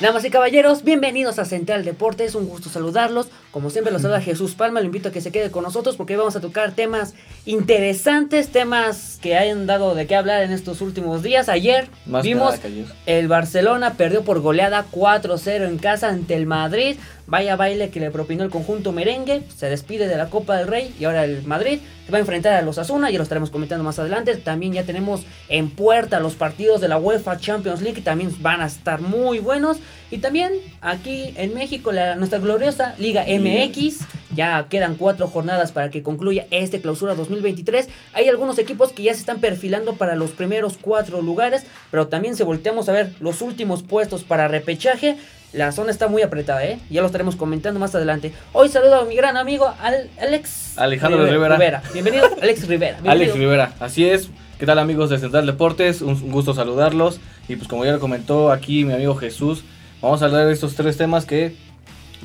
Damas y caballeros, bienvenidos a Central Deportes, un gusto saludarlos. Como siempre los saluda Jesús Palma, lo invito a que se quede con nosotros porque hoy vamos a tocar temas interesantes, temas que hayan dado de qué hablar en estos últimos días. Ayer Más vimos ayer. el Barcelona perdió por goleada 4-0 en casa ante el Madrid. Vaya baile que le propinó el conjunto merengue, se despide de la Copa del Rey y ahora el Madrid se va a enfrentar a los Asuna, ya lo estaremos comentando más adelante. También ya tenemos en puerta los partidos de la UEFA Champions League, que también van a estar muy buenos. Y también aquí en México, la, nuestra gloriosa Liga MX, ya quedan cuatro jornadas para que concluya este clausura 2023. Hay algunos equipos que ya se están perfilando para los primeros cuatro lugares, pero también si volteamos a ver los últimos puestos para repechaje, la zona está muy apretada, ¿eh? Ya lo estaremos comentando más adelante. Hoy saludo a mi gran amigo Al- Alex Alejandro Rivera. Bienvenido, Alex Rivera. Alex. Rivera, así es. ¿Qué tal amigos de Central Deportes? Un un gusto saludarlos. Y pues como ya lo comentó aquí mi amigo Jesús, vamos a hablar de estos tres temas que,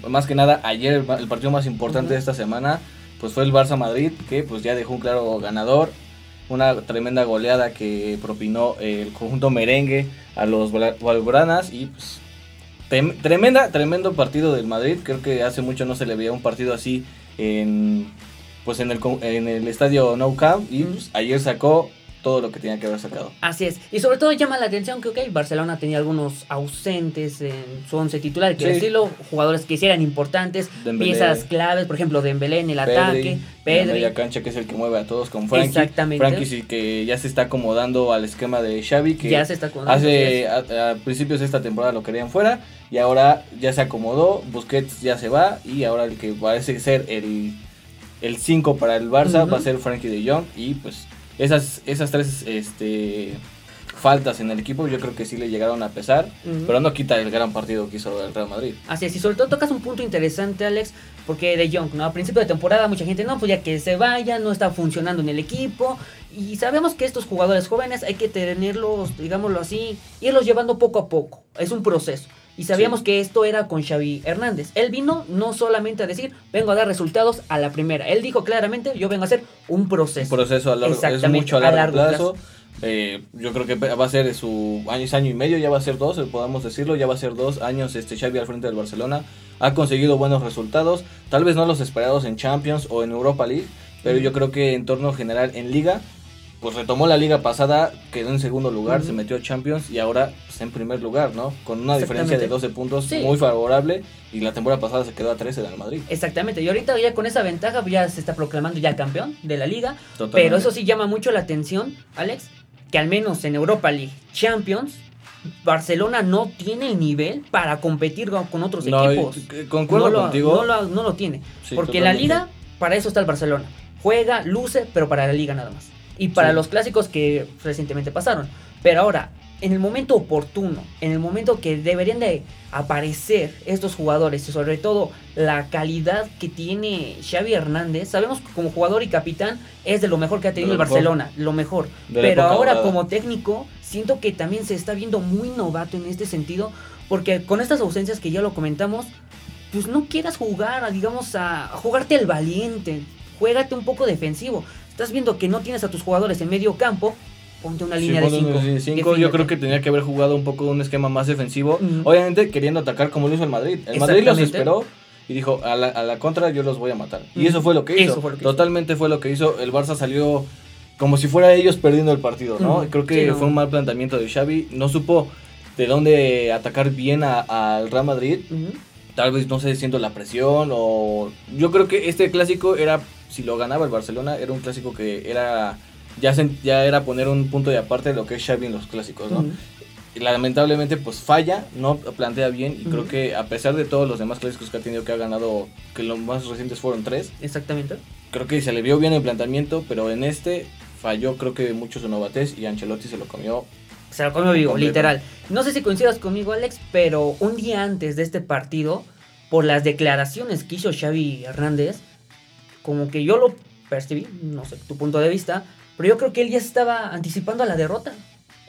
más que nada, ayer el, pa- el partido más importante de esta semana, pues fue el Barça Madrid, que pues ya dejó un claro ganador. Una tremenda goleada que propinó el conjunto merengue a los Blaugranas y pues tremenda, tremendo partido del Madrid. Creo que hace mucho no se le veía un partido así en pues en el, en el estadio Nou Camp y pues, ayer sacó todo lo que tenía que haber sacado. Así es. Y sobre todo llama la atención que, ok, Barcelona tenía algunos ausentes en su once titular, que Sí. decirlo, jugadores que sí eran importantes, Dembélé. piezas claves, por ejemplo, Dembélé en el Pedri, ataque, en la Pedri. media cancha que es el que mueve a todos con Frankie. Exactamente. Frankie sí que ya se está acomodando al esquema de Xavi que Ya se está acomodando, hace a, a principios de esta temporada lo querían fuera y ahora ya se acomodó, Busquets ya se va y ahora el que parece ser el el 5 para el Barça va a ser Frankie de Jong y pues esas esas tres este faltas en el equipo yo creo que sí le llegaron a pesar, pero no quita el gran partido que hizo el Real Madrid. Así es, y sobre todo tocas un punto interesante, Alex, porque de Jong, ¿no? A principio de temporada mucha gente, no, pues ya que se vaya, no está funcionando en el equipo, y sabemos que estos jugadores jóvenes hay que tenerlos, digámoslo así, irlos llevando poco a poco, es un proceso. Y sabíamos Sí. que esto era con Xavi Hernández. Él vino no solamente a decir, vengo a dar resultados a la primera. Él dijo claramente, yo vengo a hacer un proceso. Un proceso a largo, es mucho a a largo, plazo. Eh, yo creo que va a ser su año, año y medio, ya va a ser dos, podamos decirlo, ya va a ser dos años este Xavi al frente del Barcelona. Ha conseguido buenos resultados, tal vez no los esperados en Champions o en Europa League, pero yo creo que en torno general en Liga, pues retomó la liga pasada, quedó en segundo lugar, se metió a Champions y ahora pues, en primer lugar, ¿no? Con una diferencia de Exactamente. 12 puntos Sí. muy favorable y la temporada pasada se quedó a 13 del Madrid. Exactamente, y ahorita ya con esa ventaja pues, ya se está proclamando ya campeón de la liga. Totalmente. Pero eso sí llama mucho la atención, Alex, que al menos en Europa League Champions, Barcelona no tiene el nivel para competir con- otros No, equipos. concuerdo no lo, contigo. No lo, no lo tiene. Sí, porque la liga, para eso está el Barcelona. Juega, luce, pero para la liga nada más. Y para Sí. los clásicos que recientemente pasaron. Pero ahora, en el momento oportuno, en el momento que deberían de aparecer estos jugadores y sobre todo la calidad que tiene Xavi Hernández, sabemos que como jugador y capitán es de lo mejor que ha tenido el. Barcelona, lo mejor. De Pero ahora como técnico, siento que también se está viendo muy novato en este sentido, porque con estas ausencias que ya lo comentamos, pues no quieras jugar, a, digamos, a, a jugarte el valiente, juégate un poco defensivo. Estás viendo que no tienes a tus jugadores en medio campo, ponte una Sí, línea de 5. línea de cinco. Yo creo que tenía que haber jugado un poco un esquema más defensivo. Obviamente queriendo atacar como lo hizo el Madrid. El Madrid los esperó y dijo, a la, a la contra yo los voy a matar. Y eso fue lo que hizo. Eso fue lo que hizo. Totalmente fue lo que hizo. El Barça salió como si fuera ellos perdiendo el partido, ¿no? Creo que Sí, no. fue un mal planteamiento de Xavi. No supo de dónde atacar bien al Real Madrid. Tal vez, no sé, siento la presión o... Yo creo que este clásico era, si lo ganaba el Barcelona, era un clásico que era... Ya, se- ya era poner un punto de aparte de lo que es Xavi en los clásicos, ¿no? Y lamentablemente pues falla, no plantea bien y creo que a pesar de todos los demás clásicos que ha tenido que ha ganado, que los más recientes fueron tres, Exactamente. creo que se le vio bien el planteamiento, pero en este falló creo que mucho su novatez y Ancelotti se lo comió. Se lo comió vivo, literal. No sé si coincidas conmigo, Alex, pero un día antes de este partido, por las declaraciones que hizo Xavi Hernández, como que yo lo percibí, no sé tu punto de vista, pero yo creo que él ya estaba anticipando a la derrota,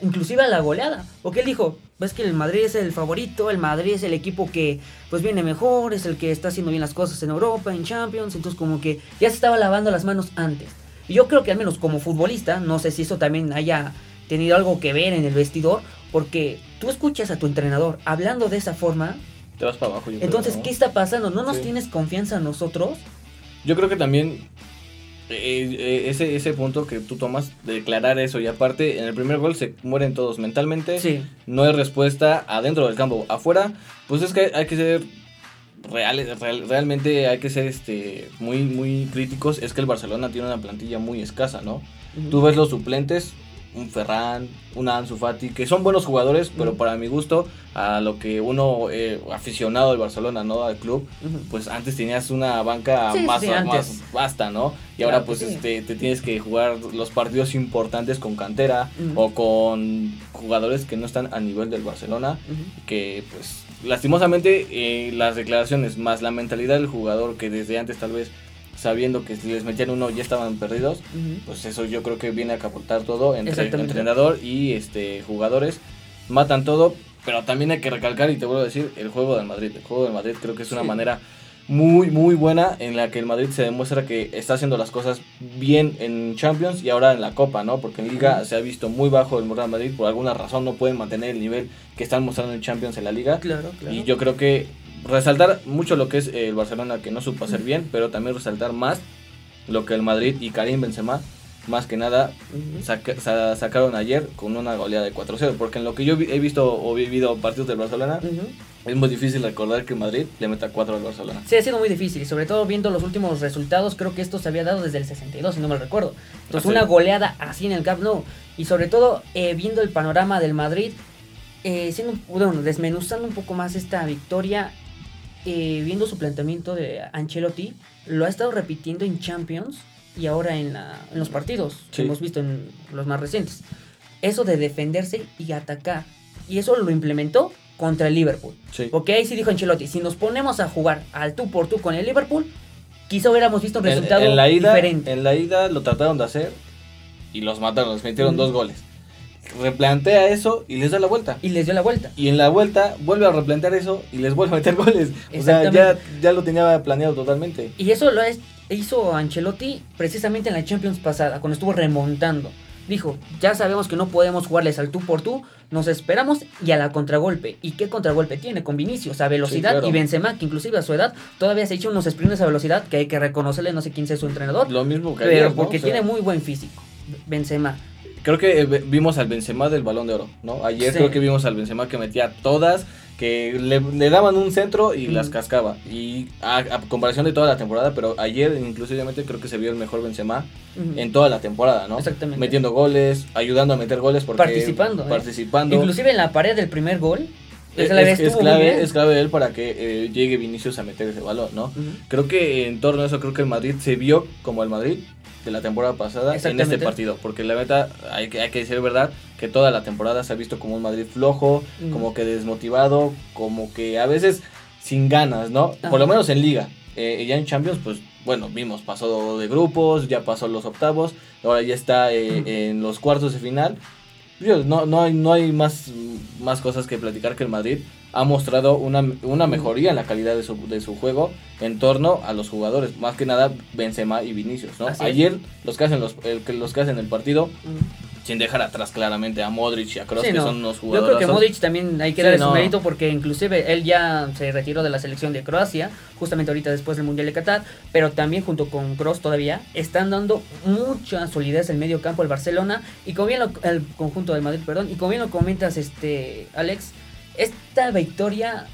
inclusive a la goleada, porque él dijo, ves que el Madrid es el favorito, el Madrid es el equipo que pues viene mejor, es el que está haciendo bien las cosas en Europa, en Champions, entonces como que ya se estaba lavando las manos antes. Y yo creo que al menos como futbolista, no sé si eso también haya tenido algo que ver en el vestidor, porque tú escuchas a tu entrenador hablando de esa forma, Te vas para abajo. yo creo, entonces, ¿no? ¿qué está pasando? ¿No nos Sí. tienes confianza en nosotros? Yo creo que también eh, eh, ese, ese punto que tú tomas de declarar eso y aparte en el primer gol se mueren todos mentalmente. Sí. No hay respuesta adentro del campo. Afuera, pues es que hay que ser reales, real- realmente hay que ser este muy muy críticos. Es que el Barcelona tiene una plantilla muy escasa, ¿no? Tú ves los suplentes, un Ferran, un Ansu Fati, que son buenos jugadores, pero para mi gusto, a lo que uno eh, aficionado del Barcelona, ¿no? Al club, pues antes tenías una banca Sí, más, sí, más vasta, ¿no? Y Claro ahora pues sí. este, te tienes que jugar los partidos importantes con cantera o con jugadores que no están a nivel del Barcelona, que pues lastimosamente eh, las declaraciones más la mentalidad del jugador que desde antes tal vez sabiendo que si les metían uno ya estaban perdidos, pues eso yo creo que viene a capotar todo entre entrenador y este jugadores. Matan todo pero también hay que recalcar y te vuelvo a decir el juego del Madrid. El juego del Madrid creo que es una Sí. manera muy muy buena en la que el Madrid se demuestra que está haciendo las cosas bien en Champions y ahora en la Copa no porque en Liga se ha visto muy bajo el Real Madrid por alguna razón no pueden mantener el nivel que están mostrando en Champions en la Liga. Claro, claro. y yo creo que resaltar mucho lo que es el Barcelona que no supo hacer bien, pero también resaltar más lo que el Madrid y Karim Benzema más que nada saca- sa- sacaron ayer con una goleada de 4-0, porque en lo que yo vi- he visto o vivido partidos del Barcelona es muy difícil recordar que Madrid le meta 4 al Barcelona. Sí, ha sido muy difícil y sobre todo viendo los últimos resultados, creo que esto se había dado desde el 62, si no me recuerdo. Entonces, una goleada así en el Camp Nou y sobre todo eh, viendo el panorama del Madrid, eh, siendo, bueno, desmenuzando un poco más esta victoria, eh, viendo su planteamiento de Ancelotti, lo ha estado repitiendo en Champions y ahora en, la- en los partidos que hemos visto en los más recientes. Eso de defenderse y atacar. Y eso lo implementó contra el Liverpool. Sí. Porque ahí sí dijo Ancelotti, si nos ponemos a jugar al tú por tú con el Liverpool, quizá hubiéramos visto un En, resultado en la ida, diferente. en la ida lo trataron de hacer y los mataron, les metieron Mm. dos goles. Replantea eso y les da la vuelta. Y les dio la vuelta. Y en la vuelta vuelve a replantear eso y les vuelve a meter goles. O sea, ya, ya lo tenía planeado totalmente. Y eso lo es- hizo Ancelotti precisamente en la Champions pasada, cuando estuvo remontando. Dijo, ya sabemos que no podemos jugarles al tú por tú, nos esperamos y a la contragolpe. ¿Y qué contragolpe tiene? Con Vinicius, a velocidad Sí, claro. y Benzema, que inclusive a su edad todavía se ha hecho unos sprints a velocidad que hay que reconocerle, no sé quién sea su entrenador, Lo mismo que pero ayer, ¿no? porque O sea, tiene muy buen físico. Benzema. Creo que eh, vimos al Benzema del Balón de Oro, ¿no? Ayer Sí. creo que vimos al Benzema que metía todas, que le, le daban un centro y Mm. las cascaba. Y a, a comparación de toda la temporada, pero ayer inclusivamente creo que se vio el mejor Benzema en toda la temporada, ¿no? Exactamente. Metiendo goles, ayudando a meter goles porque Participando, ¿eh? participando. Inclusive en la pared del primer gol. es, vez es clave, es clave él para que eh, llegue Vinicius a meter ese balón, ¿no? Creo que en torno a eso, creo que el Madrid se vio como el Madrid de la temporada pasada en este partido. Porque la neta, hay que, hay que decir verdad, que toda la temporada se ha visto como un Madrid flojo, Mm. como que desmotivado, como que a veces sin ganas, ¿no? Por lo menos en Liga. Eh, ya en Champions, pues bueno, vimos, pasó de grupos, ya pasó los octavos, ahora ya está eh, Mm. en los cuartos de final. No, no hay, no hay más, más cosas que platicar que el Madrid ha mostrado una, una mejoría en la calidad de su, de su juego en torno a los jugadores, más que nada Benzema y Vinicius, ¿no? Así es. Ayer los que hacen los, los que hacen el partido. Sin dejar atrás claramente a Modric y a Kroos, Sí, que no. son unos Yo jugadores. creo que Modric también hay que Sí, darle no. su mérito porque inclusive él ya se retiró de la selección de Croacia, justamente ahorita después del Mundial de Qatar, pero también junto con Kroos todavía están dando mucha solidez en medio campo el Barcelona y como bien lo, el conjunto del Madrid, perdón, y como bien lo comentas este Alex, esta victoria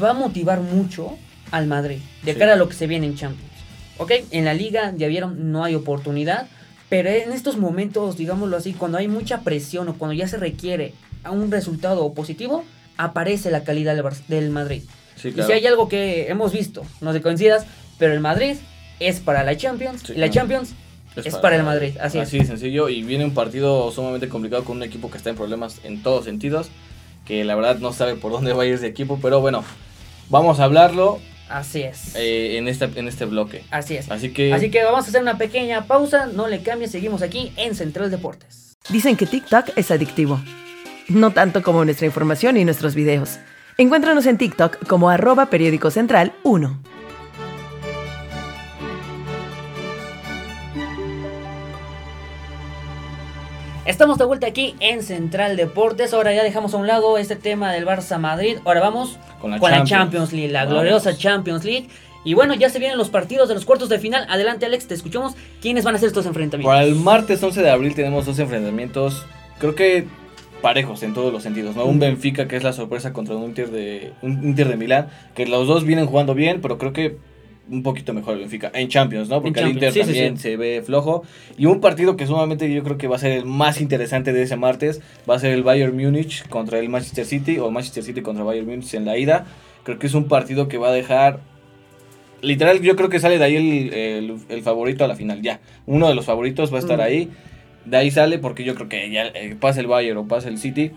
va a motivar mucho al Madrid de Sí. cara a lo que se viene en Champions. ¿Ok? En la liga, ya vieron, no hay oportunidad. Pero en estos momentos, digámoslo así, cuando hay mucha presión o cuando ya se requiere a un resultado positivo, aparece la calidad del, Madrid. Sí, Y claro. si hay algo que hemos visto, no te coincidas, pero el Madrid es para la Champions Sí, y la claro. Champions es, para el Madrid. Así, Así es. sencillo. Y viene un partido sumamente complicado con un equipo que está en problemas en todos sentidos. Que la verdad no sabe por dónde va a ir ese equipo. Pero bueno, vamos a hablarlo. Así es. eh, en, este, en este bloque. Así es. Así que, Así que vamos a hacer una pequeña pausa, no le cambies, seguimos aquí en Central Deportes. Dicen que TikTok es adictivo. No tanto como nuestra información y nuestros videos. Encuéntranos en TikTok como arroba periódico central 1. Estamos de vuelta aquí en Central Deportes. Ahora ya dejamos a un lado este tema del Barça Madrid. Ahora vamos Con la Champions. Champions League, la Vamos. gloriosa Champions League. Y bueno, ya se vienen los partidos de los cuartos de final. Adelante, Alex, te escuchamos. ¿Quiénes van a ser estos enfrentamientos? para el martes 11 de abril tenemos dos enfrentamientos, creo que parejos en todos los sentidos, ¿no? Un Benfica que es la sorpresa contra un Inter de un Inter de Milán, que los dos vienen jugando bien, pero creo que un poquito mejor el Benfica en Champions, ¿no? Porque el Inter sí, también sí. se ve flojo y un partido que sumamente yo creo que va a ser el más interesante de ese martes, va a ser el Bayern Múnich contra el Manchester City o Manchester City contra Bayern Múnich en la ida. Creo que es un partido que va a dejar literal yo creo que sale de ahí el, el- el favorito a la final, ya. Uno de los favoritos va a estar Mm. ahí. De ahí sale porque yo creo que ya eh, pasa el Bayern o pasa el City,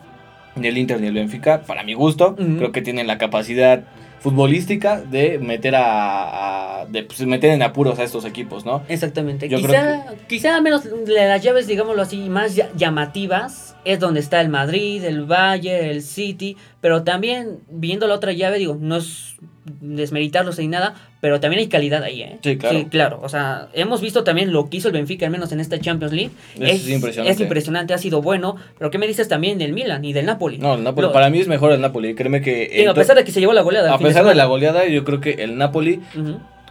ni el Inter ni el Benfica, para mi gusto, creo que tienen la capacidad futbolística de meter a, a- de pues, meter en apuros a estos equipos, ¿no? Exactamente. Yo quizá, quizá al menos las llaves, digámoslo así, más lla- llamativas es donde está el Madrid, el Bayern, el City. Pero también, viendo la otra llave, digo, no es desmeritarlos ni nada, pero también hay calidad ahí, ¿eh? Sí, claro. claro. O sea, hemos visto también lo que hizo el Benfica, al menos en esta Champions League. Es impresionante. Es impresionante, ha sido bueno. Pero ¿qué me dices también del Milan y del Napoli? No, el Napoli, Lo- para mí es mejor el Napoli, créeme que... digo, a pesar de que se llevó la goleada. a pesar de la goleada, yo creo que el Napoli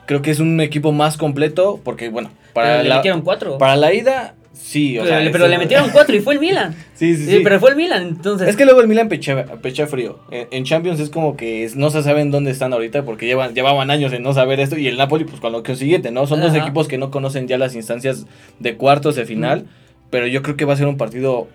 creo que es un equipo más completo porque, bueno, para Pero la, cuatro. para la ida, sí, o pero, sea... le- pero le metieron cuatro y fue el Milan. Sí, sí, Sí, sí. pero fue el Milan, entonces. Es que luego el Milan pecha, pecha frío. En, en Champions es como que no se saben dónde están ahorita porque llevan, llevaban años en no saber esto. Y el Napoli, pues con lo que siguiente, ¿no? Son dos equipos que no conocen ya las instancias de cuartos de final. Pero yo creo que va a ser un partido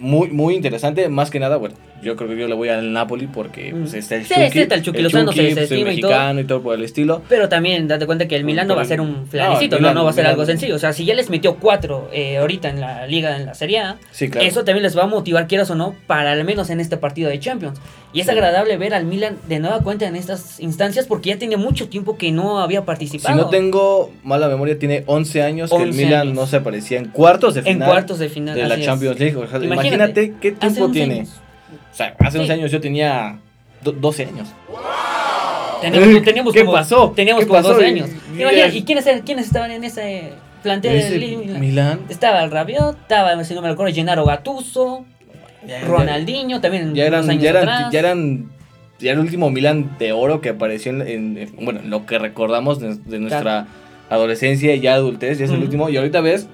muy, muy interesante. Más que nada, bueno, yo creo que yo le voy al Napoli porque pues, está el Sí, Chucky. sí, está el Chucky Lozano, se- se pues, el estima y todo. mexicano y todo por el estilo. Pero también date cuenta que el Milan no va a ser un flanecito, no, Milan- no va a ser Milan- algo sencillo. O sea, si ya les metió cuatro eh, ahorita en la liga, en la Serie A, Sí, claro. eso también les va a motivar, quieras o no, para al menos en este partido de Champions. Y es Sí. agradable ver al Milan de nueva cuenta en estas instancias porque ya tiene mucho tiempo que no había Si participado. no tengo mala memoria, tiene 11 años que el 11 Milan años. no se aparecía en cuartos de en final. cuartos de final. de la es. Champions League. O sea, Imagínate, imagínate, qué tiempo 11 tiene. años. O sea, hace Sí. 11 años yo tenía do- 12 años. Teníamos, teníamos ¿Qué como, pasó? Teníamos ¿Qué como pasó? 12 años. Y- Imagínate, y- ¿Y quiénes, eran- quiénes estaban en ese plantel Ese del Milan? Milán. Estaba el Rabiot, estaba, si no me recuerdo, Gennaro Gattuso, Ya- Ronaldinho, también Ya eran, años ya eran, atrás. ya eran, ya el último Milan de oro que apareció en, en- en- bueno, en lo que recordamos de, de nuestra adolescencia y ya adultez, ya es el último. Y ahorita ves,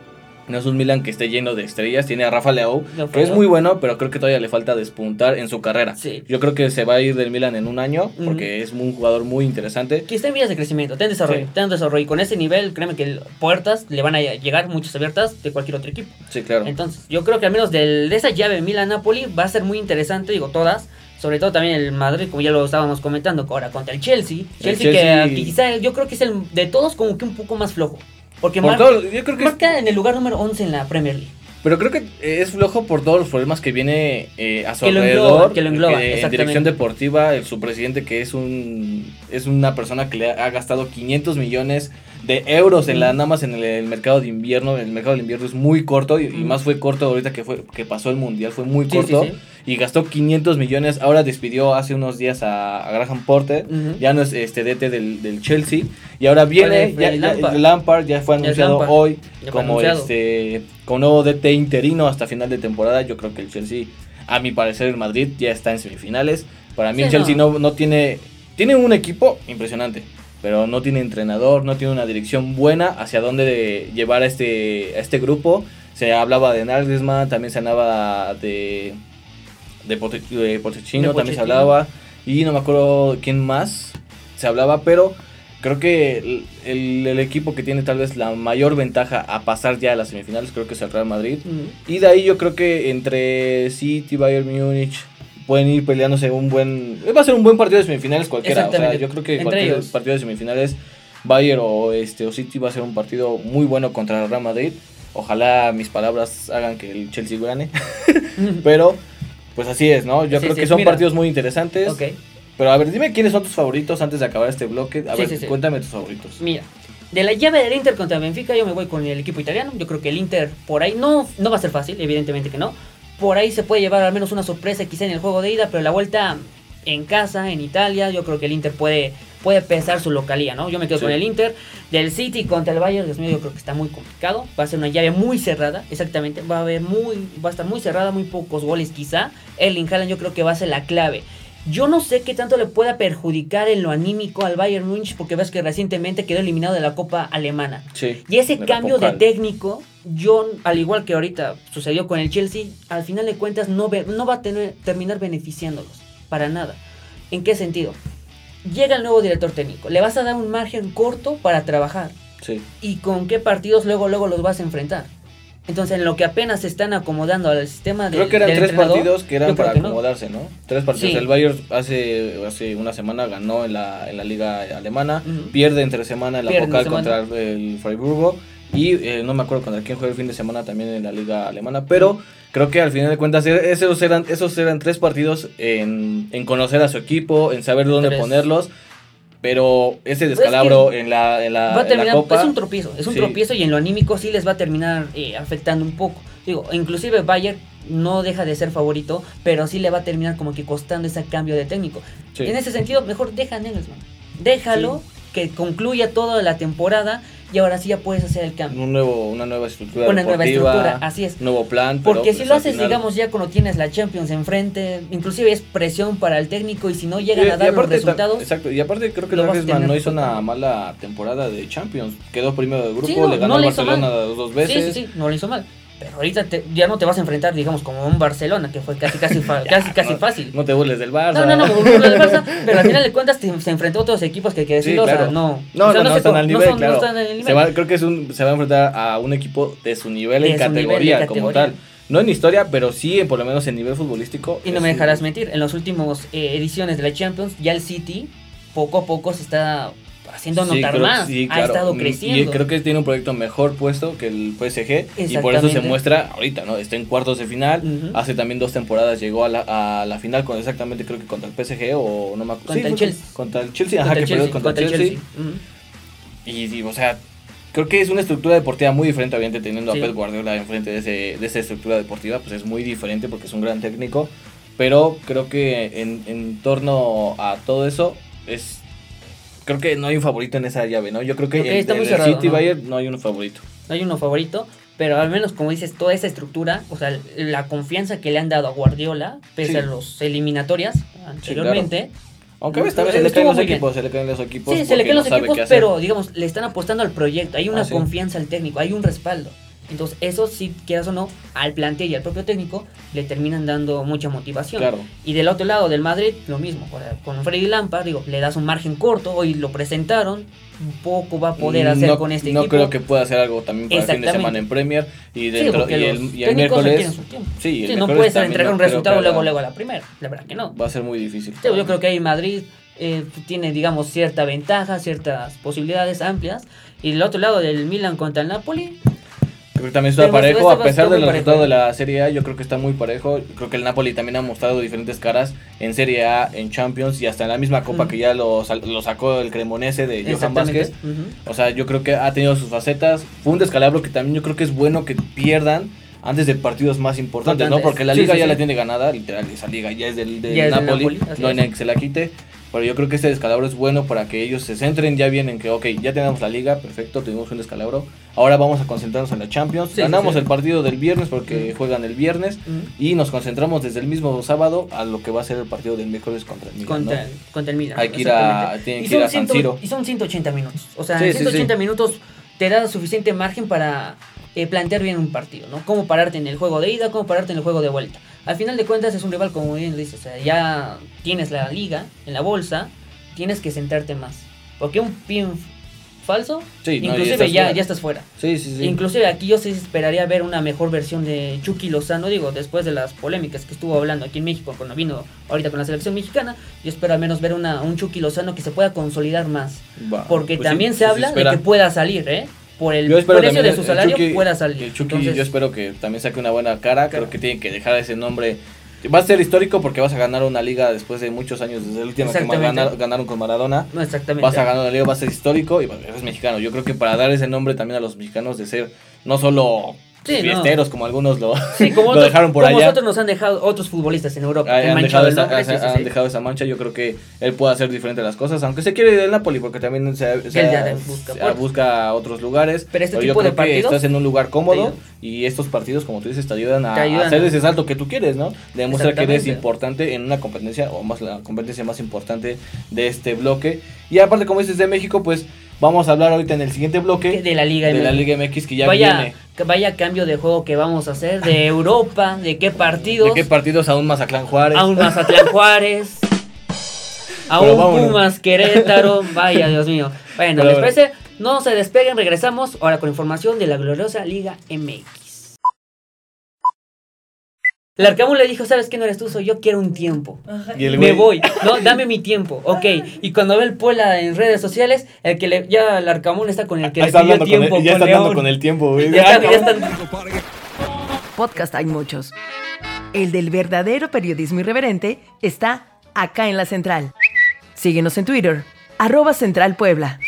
no es un Milan que esté lleno de estrellas, tiene a Rafa Leao, Rafa que es muy bueno, pero creo que todavía le falta despuntar en su carrera. Sí. Yo creo que se va a ir del Milan en un año, porque es un jugador muy interesante. Que está en vías de crecimiento, está en desarrollo, Sí. desarrollo. Y con ese nivel, créeme que puertas le van a llegar muchas abiertas de cualquier otro equipo. Sí, claro. Entonces, yo creo que al menos del- de esa llave Milan-Napoli va a ser muy interesante, digo, todas. Sobre todo también el Madrid, como ya lo estábamos comentando, ahora contra el Chelsea. Chelsea, Chelsea- que quizá yo creo que es el de todos como que un poco más flojo. Porque Por mar- todo- yo creo que marca en el lugar número 11 en la Premier League. Pero creo que es flojo por todos los problemas que viene eh, a su Que lo alrededor. engloba, que lo engloba, en exactamente. dirección deportiva, el, su presidente que es un es una persona que le ha, ha gastado 500 millones de euros en la nada más en el, el mercado de invierno. El mercado de invierno es muy corto y, y más fue corto ahorita que fue que pasó el mundial fue muy corto sí, sí. y gastó 500 millones. Ahora despidió hace unos días a, a Graham Porter. Ya no es este DT del, del Chelsea y ahora viene ya, Lampard. Ya fue anunciado Lampard. hoy Ya como anunciado. este con nuevo DT interino hasta final de temporada. Yo creo que el Chelsea, a mi parecer, el Madrid ya está en semifinales. Para mí, el Chelsea no. No, tiene. Tiene un equipo impresionante, pero no tiene entrenador, no tiene una dirección buena hacia dónde de llevar a este, a este grupo. Se hablaba de Nagelsmann, también se hablaba de. de, Pote- de Pochettino, De también se hablaba. Y no me acuerdo quién más se hablaba, pero creo que el, el- el equipo que tiene tal vez la mayor ventaja a pasar ya a las semifinales, creo que es el Real Madrid. Y de ahí yo creo que entre City, Bayern Múnich pueden ir peleándose un buen... Va a ser un buen partido de semifinales cualquiera. O sea, yo creo que Entre cualquier ellos. partido de semifinales, Bayern o, este, o City va a ser un partido muy bueno contra el Real Madrid. Ojalá mis palabras hagan que el Chelsea gane. Pero, pues así es, ¿no? Yo creo que son mira. partidos muy interesantes. Ok. Pero a ver, dime quiénes son tus favoritos antes de acabar este bloque. A Sí, ver, cuéntame tus favoritos. Mira, de la llave del Inter contra Benfica, yo me voy con el equipo italiano. Yo creo que el Inter por ahí no, no va a ser fácil, evidentemente que no. Por ahí se puede llevar al menos una sorpresa quizá en el juego de ida, pero la vuelta en casa, en Italia, yo creo que el Inter puede, puede pesar su localía, ¿no? Yo me quedo Sí. con el Inter. Del City contra el Bayern, Dios mío, yo creo que está muy complicado. Va a ser una llave muy cerrada, exactamente. Va a haber muy, va a estar muy cerrada, muy pocos goles quizá. Erling Haaland yo creo que va a ser la clave. Yo no sé qué tanto le pueda perjudicar en lo anímico al Bayern Munich porque ves que recientemente quedó eliminado de la Copa Alemana. Sí. Y ese cambio de técnico, yo, al igual que ahorita sucedió con el Chelsea, al final de cuentas no, va a tener, terminar beneficiándolos. Para nada. ¿En qué sentido? Llega el nuevo director técnico. Le vas a dar un margen corto para trabajar. Sí. ¿Y con qué partidos luego, luego los vas a enfrentar? Entonces, en lo que apenas se están acomodando al sistema del Creo que eran tres partidos que eran para que acomodarse, ¿no? Tres partidos. Sí. El Bayern hace, hace una semana ganó en la, en la liga alemana, pierde entre semana en la Pierde contra el Freiburgo y eh, no me acuerdo contra quién juega el fin de semana también en la liga alemana, pero creo que al final de cuentas e- esos eran, esos eran tres partidos en, en conocer a su equipo, en saber dónde Tres. ponerlos, pero ese Pues es descalabro que en la, en la, va a en la terminar, Copa... es un tropiezo, es un Sí. tropiezo y en lo anímico sí les va a terminar eh, afectando un poco. Digo, inclusive Bayern no deja de ser favorito, pero sí le va a terminar como que costando ese cambio de técnico. Sí. En ese sentido, mejor deja a Nagelsmann. Déjalo que concluya toda la temporada y ahora sí ya puedes hacer el cambio. un nuevo, una nueva estructura Una nueva estructura, así es. nuevo plan. pero, Porque pues, si lo al haces, final- digamos, ya cuando tienes la Champions enfrente, inclusive es presión para el técnico y si no llegan Y- a dar los resultados, Exacto, y aparte creo que lo Nagelsmann no hizo una mala temporada de Champions. Quedó primero del grupo, Sí, no, le ganó no le Barcelona mal. dos veces. sí, sí, no lo hizo mal. Pero ahorita te- ya no te vas a enfrentar, digamos, como un Barcelona, que fue casi, casi, fa- casi, casi no, fácil. No te burles del Barça. No, no, no, como el Barça, pero al final de cuentas te- se enfrentó a otros equipos que hay que Sí, decirlo, o sea, claro. no. No, o sea, no, no están al no nivel, son- no claro. están en el nivel. Se va, creo que es un, se va a enfrentar a un equipo de su nivel De en su nivel de categoría, como tal. No en historia, pero sí, por lo menos en nivel futbolístico. Y no me un- dejarás mentir, en las últimas eh, ediciones de la Champions, ya el City poco a poco se está haciendo Sí, notar creo- más. sí, Ha estado creciendo. Y creo que tiene un proyecto mejor puesto que el PSG. Y por eso se muestra ahorita, ¿no? Está en cuartos de final. Hace también dos temporadas llegó a la, a la final con exactamente creo que contra el PSG o no me acuerdo. Contra Sí, el Chelsea. Contra el Chelsea, Contra ajá, el que perdió contra, el Chelsea. Y, o sea, creo que es una estructura deportiva muy diferente, obviamente teniendo a Pep Guardiola enfrente de, ese, de esa estructura deportiva, pues es muy diferente porque es un gran técnico. Pero creo que en, en torno a todo eso, es creo que no hay un favorito en esa llave, ¿no? Yo creo que Ok, en, está en muy el cerrado, City ¿no? Bayern no hay un favorito. No hay uno favorito, pero al menos como dices, toda esa estructura, o sea, la confianza que le han dado a Guardiola, pese Sí. a los eliminatorias anteriormente. Aunque esta vez se le caen los bien. equipos, se le caen los equipos. Sí, se le caen no los equipos, pero digamos, le están apostando al proyecto, hay una Ah, confianza al técnico, hay un respaldo. Entonces, eso sí, quieras o no, al plantel y al propio técnico le terminan dando mucha motivación. Claro. Y del otro lado del Madrid, lo mismo. Con Freddy Lampard, digo, le das un margen corto, hoy lo presentaron, un poco va a poder hacer no, con este no equipo. creo que pueda hacer algo también para el fin de semana en Premier y Sí, dentro porque y el, y el técnicos miércoles sí, el Sí, no puedes entregar no un resultado luego, luego a la primera. La verdad que no. va a ser muy difícil. Sí, yo creo que ahí Madrid eh, tiene, digamos, cierta ventaja, ciertas posibilidades amplias. Y del otro lado del Milan contra el Napoli, Creo que también está Pero parejo, a pesar del resultado de la Serie A, yo creo que está muy parejo. Creo que el Napoli también ha mostrado diferentes caras en Serie A, en Champions y hasta en la misma Copa que ya lo, lo sacó el Cremonese de Johan. Vázquez. O sea, yo creo que ha tenido sus facetas. Fue un descalabro que también yo creo que es bueno que pierdan antes de partidos más importantes, ¿no? Porque la liga sí, ya sí. la tiene ganada, literal, esa liga ya es del, del Ya es del Napoli, no hay nadie que se la quite. Pero yo creo que este descalabro es bueno para que ellos se centren ya bien en que, ok, ya tenemos la liga, perfecto, tuvimos un descalabro. Ahora vamos a concentrarnos en la Champions. Sí, Ganamos sí. el partido del viernes porque juegan el viernes. Y nos concentramos desde el mismo sábado a lo que va a ser el partido del miércoles contra el Milan. Contra, ¿no? contra el Milan. Hay que ir a- tienen que ir a San 100 Siro. Y son 180 minutos. O sea, Sí, en sí, 180 sí. minutos te da suficiente margen para eh, plantear bien un partido, ¿no? Cómo pararte en el juego de ida, cómo pararte en el juego de vuelta. Al final de cuentas es un rival, como bien dices, o sea, ya tienes la liga en la bolsa, tienes que sentarte más. Porque un pin falso, Sí, no, y inclusive estás ya, fuera. ya estás fuera. Sí, sí, sí. Inclusive aquí yo sí esperaría ver una mejor versión de Chucky Lozano, digo, después de las polémicas que estuvo hablando aquí en México cuando vino ahorita con la selección mexicana, yo espero al menos ver una, un Chucky Lozano que se pueda consolidar más. Porque pues también sí, se se habla de que pueda salir, ¿eh? Por el precio de su salario Chucky- pueda salir. El Chucky, Entonces, yo espero que también saque una buena cara. Creo que tiene que dejar ese nombre Va a ser histórico porque vas a ganar una liga después de muchos años, desde el último que ganar- ganaron con Maradona. No, exactamente. Vas a ganar una liga, va a ser histórico y eres mexicano. Yo creo que para dar ese nombre también a los mexicanos de ser no solo Sí, no. fiesteros como algunos lo, Sí, como, lo otros- dejaron por como allá. nosotros nos han dejado otros futbolistas en Europa. Que han dejado esa, nombre, sí, sí, han sí. dejado esa mancha. Yo creo que él puede hacer diferente las cosas, aunque se quiere ir del Napoli, porque también se, busca se- puertas. busca otros lugares. Pero este yo tipo de creo que partidos estás en un lugar cómodo y estos partidos, como tú dices, te ayudan a, Te ayudan a hacer ese salto que tú quieres, ¿no? Demuestra que eres importante en una competencia, o más la competencia más importante de este bloque. Y aparte, como dices de México, pues vamos a hablar ahorita en el siguiente bloque de la Liga de la. Liga MX que ya vaya, viene. vaya cambio de juego que vamos a hacer, de Europa, de qué partidos, ¿De qué partidos a un Mazatlán Juárez? a un Mazatlán Juárez, a Pero un vámonos. Pumas Querétaro, vaya Dios mío. Bueno, Pero ¿les bueno. parece? No se despeguen, regresamos ahora con información de la gloriosa Liga MX. El Arcamón le dijo, ¿sabes qué no eres tú? Soy yo, quiero un tiempo. Y el Me voy, no, dame mi tiempo, ok. Y cuando ve el Puebla en redes sociales, el que le, ya el Arcamón está con el que Ahí le está pidió con tiempo el, ya está hablando con el tiempo, güey. Ya Ah, ya Podcast hay muchos. El del verdadero periodismo irreverente está acá en la central. Síguenos en Twitter, arroba Central Puebla.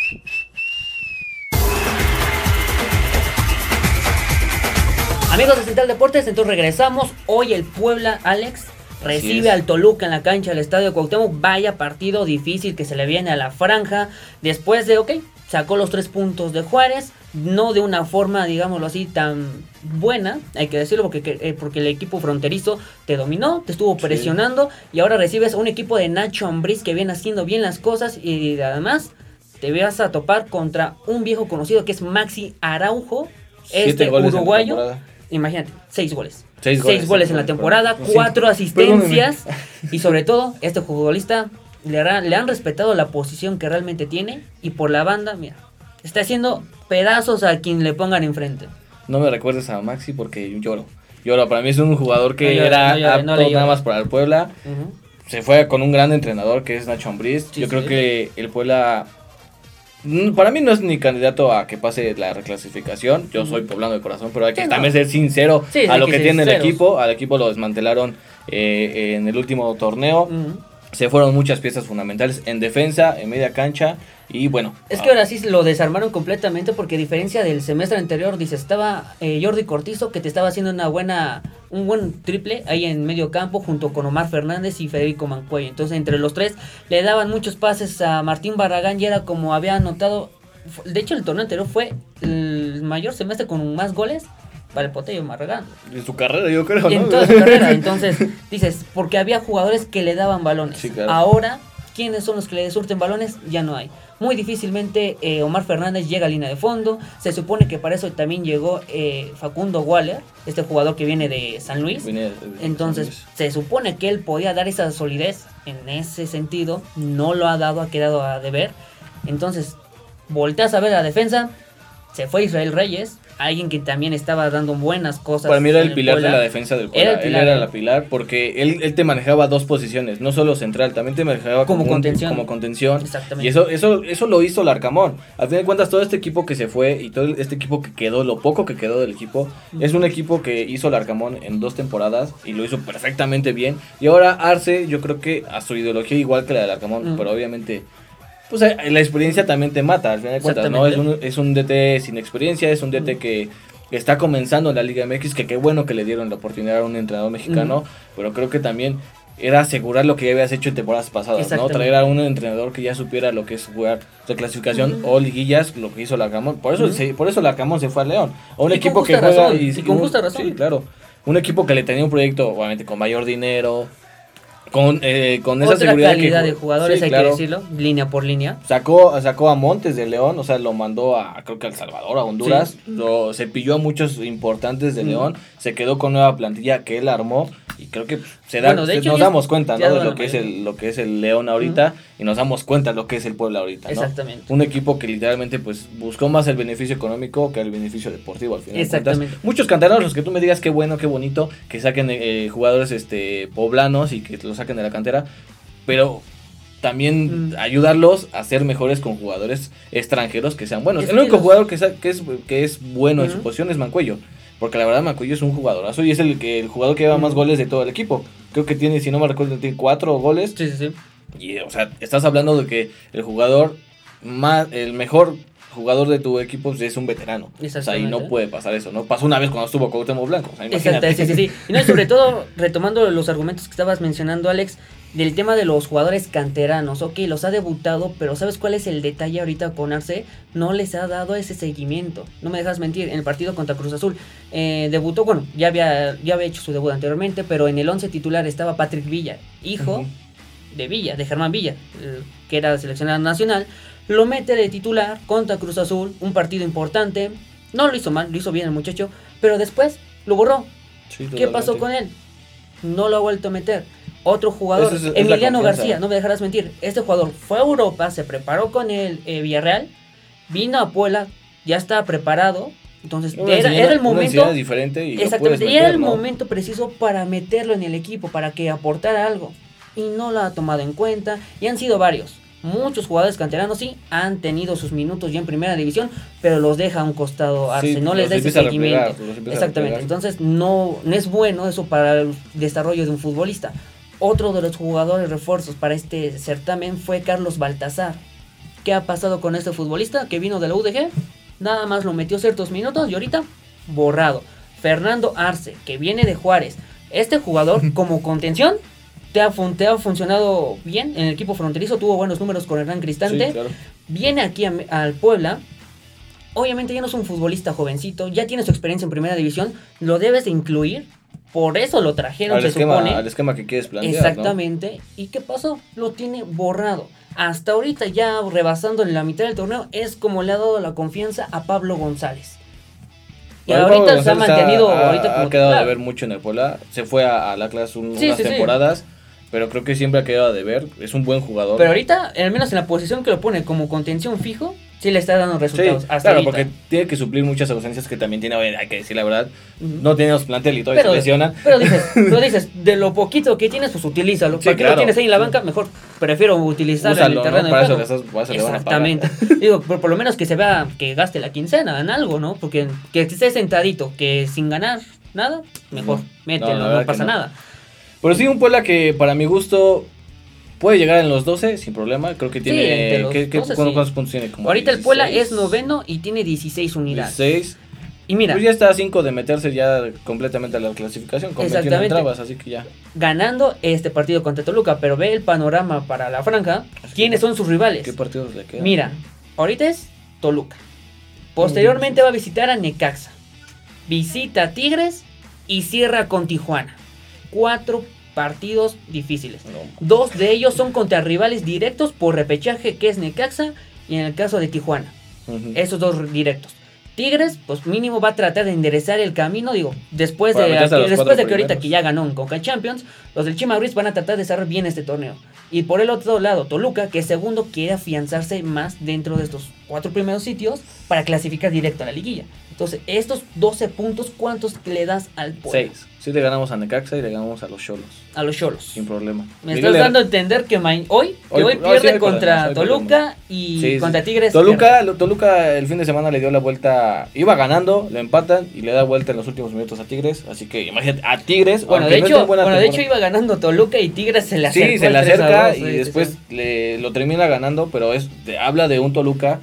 Amigos de Central Deportes, entonces regresamos. Hoy el Puebla, Alex, recibe al Toluca en la cancha del Estadio Cuauhtémoc. Vaya partido difícil que se le viene a la franja. Después de, ok, sacó los tres puntos de Juárez. No de una forma, digámoslo así, tan buena, hay que decirlo, porque, que- eh, porque el equipo fronterizo te dominó, te estuvo Sí. presionando. Y ahora recibes un equipo de Nacho Ambriz que viene haciendo bien las cosas. Y además te vas a topar contra un viejo conocido que es Maxi Araujo. Este uruguayo. Imagínate, seis goles. Seis Seis, goles, en la temporada, cuatro asistencias. Y sobre todo, este futbolista le, le han respetado la posición que realmente tiene. Y por la banda, mira, está haciendo pedazos a quien le pongan enfrente. No me recuerdes a Maxi porque yo lloro. Lloro, para mí es un jugador que No era no apto nada más para el Puebla. Se fue con un gran entrenador que es Nacho Ambriz. Sí, yo creo que el Puebla para mí no es ni candidato a que pase la reclasificación. Yo soy poblano de corazón, pero hay que Sí, no. también ser sincero Sí, a lo que tiene el equipo. Al equipo lo desmantelaron eh, en el último torneo. Se fueron muchas piezas fundamentales en defensa, en media cancha y bueno. Es que ahora sí lo desarmaron completamente porque a diferencia del semestre anterior, dice, estaba eh, Jordi Cortizo que te estaba haciendo una buena, un buen triple ahí en medio campo junto con Omar Fernández y Federico Mancuello. Entonces entre los tres le daban muchos pases a Martín Barragán y era como había anotado, de hecho el torneo anterior fue el mayor semestre con más goles para el Potello Barragán. En su carrera, yo creo. En toda su carrera. Entonces, dices, porque había jugadores que le daban balones. Sí, claro. Ahora, ¿quiénes son los que le surten balones? Ya no hay. Muy difícilmente eh, Omar Fernández llega a línea de fondo. Se supone que para eso también llegó eh, Facundo Waller, este jugador que viene de San Luis. Viene Entonces, se supone que él podía dar esa solidez en ese sentido. No lo ha dado, ha quedado a deber. Entonces, volteas a ver la defensa. Se fue Israel Reyes, alguien que también estaba dando buenas cosas. Para mí era el pilar de la defensa del Puebla. Era el Él pilar, era la pilar porque él, él te manejaba dos posiciones, no solo central, también te manejaba Como contención. como contención. Exactamente. Y eso, eso, eso lo hizo Larcamón. Al fin de cuentas, todo este equipo que se fue y todo este equipo que quedó, lo poco que quedó del equipo, es un equipo que hizo Larcamón en dos temporadas y lo hizo perfectamente bien. Y ahora Arce, yo creo que a su ideología igual que la de Larcamón, Mm. pero obviamente. Pues eh, la experiencia también te mata, al fin de cuentas, ¿no? Es un, es un DT sin experiencia, es un DT que que está comenzando en la Liga MX, que qué bueno que le dieron la oportunidad a un entrenador mexicano, pero creo que también era asegurar lo que ya habías hecho en temporadas pasadas, ¿no? Traer a un entrenador que ya supiera lo que es jugar reclasificación o liguillas, lo que hizo Larcamón. Por eso, se- por eso Larcamón se fue a León. A un Y equipo que juega razón, y con un- justa razón. Sí, claro. Un equipo que le tenía un proyecto, obviamente, con mayor dinero, con, eh, con esa Otra seguridad calidad que, de jugadores, Sí, hay claro. que decirlo, línea por línea. Sacó, sacó a Montes de León, o sea, lo mandó a, creo que a El Salvador, a Honduras. Lo cepilló a muchos importantes de Mm. León. Se quedó con nueva plantilla que él armó. Y creo que se da, Bueno, de se- hecho, nos damos cuenta. De lo que, es el, lo que es el León ahorita. Y nos damos cuenta de lo que es el Puebla ahorita, ¿no? Exactamente. Un equipo que literalmente, pues, buscó más el beneficio económico que el beneficio deportivo, al final. cuentas. Exactamente. Muchos canteranos, los que tú me digas qué bueno, qué bonito, que saquen eh, jugadores este poblanos y que los saquen de la cantera. Pero también Mm. ayudarlos a ser mejores con jugadores extranjeros que sean buenos. Es el único jugador que, que, es, que es bueno en su posición es Mancuello. Porque la verdad Mancuello es un jugadorazo y es el que el jugador que lleva más goles de todo el equipo. Creo que tiene, si no me recuerdo, tiene cuatro goles. Sí, sí, sí. Y, o sea, estás hablando de que el jugador más, el mejor jugador de tu equipo pues, es un veterano. O sea, y no puede pasar eso, ¿no? Pasó una vez cuando estuvo Cuauhtémoc Blanco. O sea, Exacto, sí, sí, sí. Y no, sobre todo, retomando los argumentos que estabas mencionando, Alex, del tema de los jugadores canteranos. Ok, los ha debutado, pero ¿sabes cuál es el detalle ahorita con Arce? No les ha dado ese seguimiento. No me dejas mentir, en el partido contra Cruz Azul eh, debutó, bueno, ya había, ya había hecho su debut anteriormente, pero en el 11 titular estaba Patrick Villa, hijo de Villa, de Germán Villa, eh, que era seleccionado nacional. Lo mete de titular contra Cruz Azul, un partido importante. No lo hizo mal, lo hizo bien el muchacho, pero después lo borró. Sí, ¿Qué pasó con él? No lo ha vuelto a meter. Otro jugador, es- es Emiliano. García, no me dejarás mentir. Este jugador fue a Europa, se preparó con el eh, Villarreal, vino a Puebla, ya estaba preparado. Entonces, era, era el momento. diferente y Exactamente, y era meter, el ¿no? momento preciso para meterlo en el equipo, para que aportara algo. Y no lo ha tomado en cuenta. Y han sido varios. Muchos jugadores canteranos sí han tenido sus minutos ya en primera división, pero los deja a un costado Arce, Sí, no les da ese seguimiento. replegar, Exactamente, entonces no, no es bueno eso para el desarrollo de un futbolista. Otro de los jugadores refuerzos para este certamen fue Carlos Baltazar. ¿Qué ha pasado con este futbolista que vino de la UDG? Nada más lo metió ciertos minutos y ahorita borrado. Fernando Arce, que viene de Juárez. Este jugador como contención te ha, fun- te ha funcionado bien en el equipo fronterizo, tuvo buenos números con Hernán Cristante Sí, claro. viene aquí a- al Puebla. Obviamente ya no es un futbolista jovencito, ya tiene su experiencia en primera división, lo debes de incluir. Por eso lo trajeron, Al se esquema, supone. al esquema que quieres plantear. ¿no? Exactamente. ¿Y qué pasó? Lo tiene borrado. Hasta ahorita ya rebasando en la mitad del torneo es como le ha dado la confianza a Pablo González. Y Bueno, Pablo ahorita se ha mantenido ha, ahorita ha quedado titular. de ver mucho en el Puebla. Se fue a, al Atlas un- Sí, unas sí, sí. Pero creo que siempre ha quedado de ver. Es un buen jugador. Pero ahorita, al menos en la posición que lo pone como contención fijo, sí le está dando Sí, resultados. hasta claro, ahorita. porque tiene que suplir muchas ausencias que también tiene, hay que decir la verdad. No tenemos plantel y todavía Pero, se lesionan. pero dices, pero dices, de lo poquito que tienes, pues utilízalo. Sí, ¿Para qué claro. lo tienes ahí en la banca? Mejor prefiero utilizarlo en el ¿no? terreno Para de eso para. Exactamente. Digo, por, por lo menos que se vea que gaste la quincena en algo, ¿no? Porque que esté sentadito, que sin ganar nada, mejor No. mételo, No, no, pasa no. nada. Pero sí, un Puebla que para mi gusto puede llegar en los 12 sin problema. Creo que entre tiene. los ¿qué, qué- 12 cuántos, sí. cuántos puntos tiene? Como Ahorita el Puebla 16, es noveno y tiene 16 unidades. 16. Y mira, Pues ya está a 5 de meterse ya completamente a la clasificación. Con 21 Exactamente. entrabas, así que ya. ganando este partido contra Toluca, pero ve el panorama para la franja, ¿quiénes son sus rivales? ¿Qué partidos le quedan? Mira, ahorita es Toluca. Posteriormente va a visitar a Necaxa. Visita a Tigres y cierra con Tijuana. Cuatro partidos difíciles. No. Dos de ellos son contra rivales directos por repechaje que es Necaxa y en el caso de Tijuana. Ujú. Esos dos directos. Tigres, pues mínimo va a tratar de enderezar el camino, digo, después de, después de que ahorita que ya ganó en Conca Champions, los del Chima Gris van a tratar de cerrar bien este torneo. Y por el otro lado, Toluca, que segundo quiere afianzarse más dentro de estos cuatro primeros sitios para clasificar directo a la liguilla. Entonces, estos 12 puntos, ¿cuántos le das al Puebla? 6. Sí le ganamos a Necaxa y le ganamos a los Cholos. A los Cholos. Sin problema. Me Miguel estás dando a entender que ma- hoy, que Hoy- hoy hoy pierde sí contra Toluca y Sí, sí. contra Tigres. Toluca, Toluca el fin de semana le dio la vuelta, iba ganando, lo empatan y le da vuelta en los últimos minutos a Tigres, así que imagínate, a Tigres, Bueno, de hecho, bueno, de hecho iba ganando Toluca y Tigres se le acercó. Sí, se le 3 a acerca 2, y después le, lo termina ganando, pero es habla de un Toluca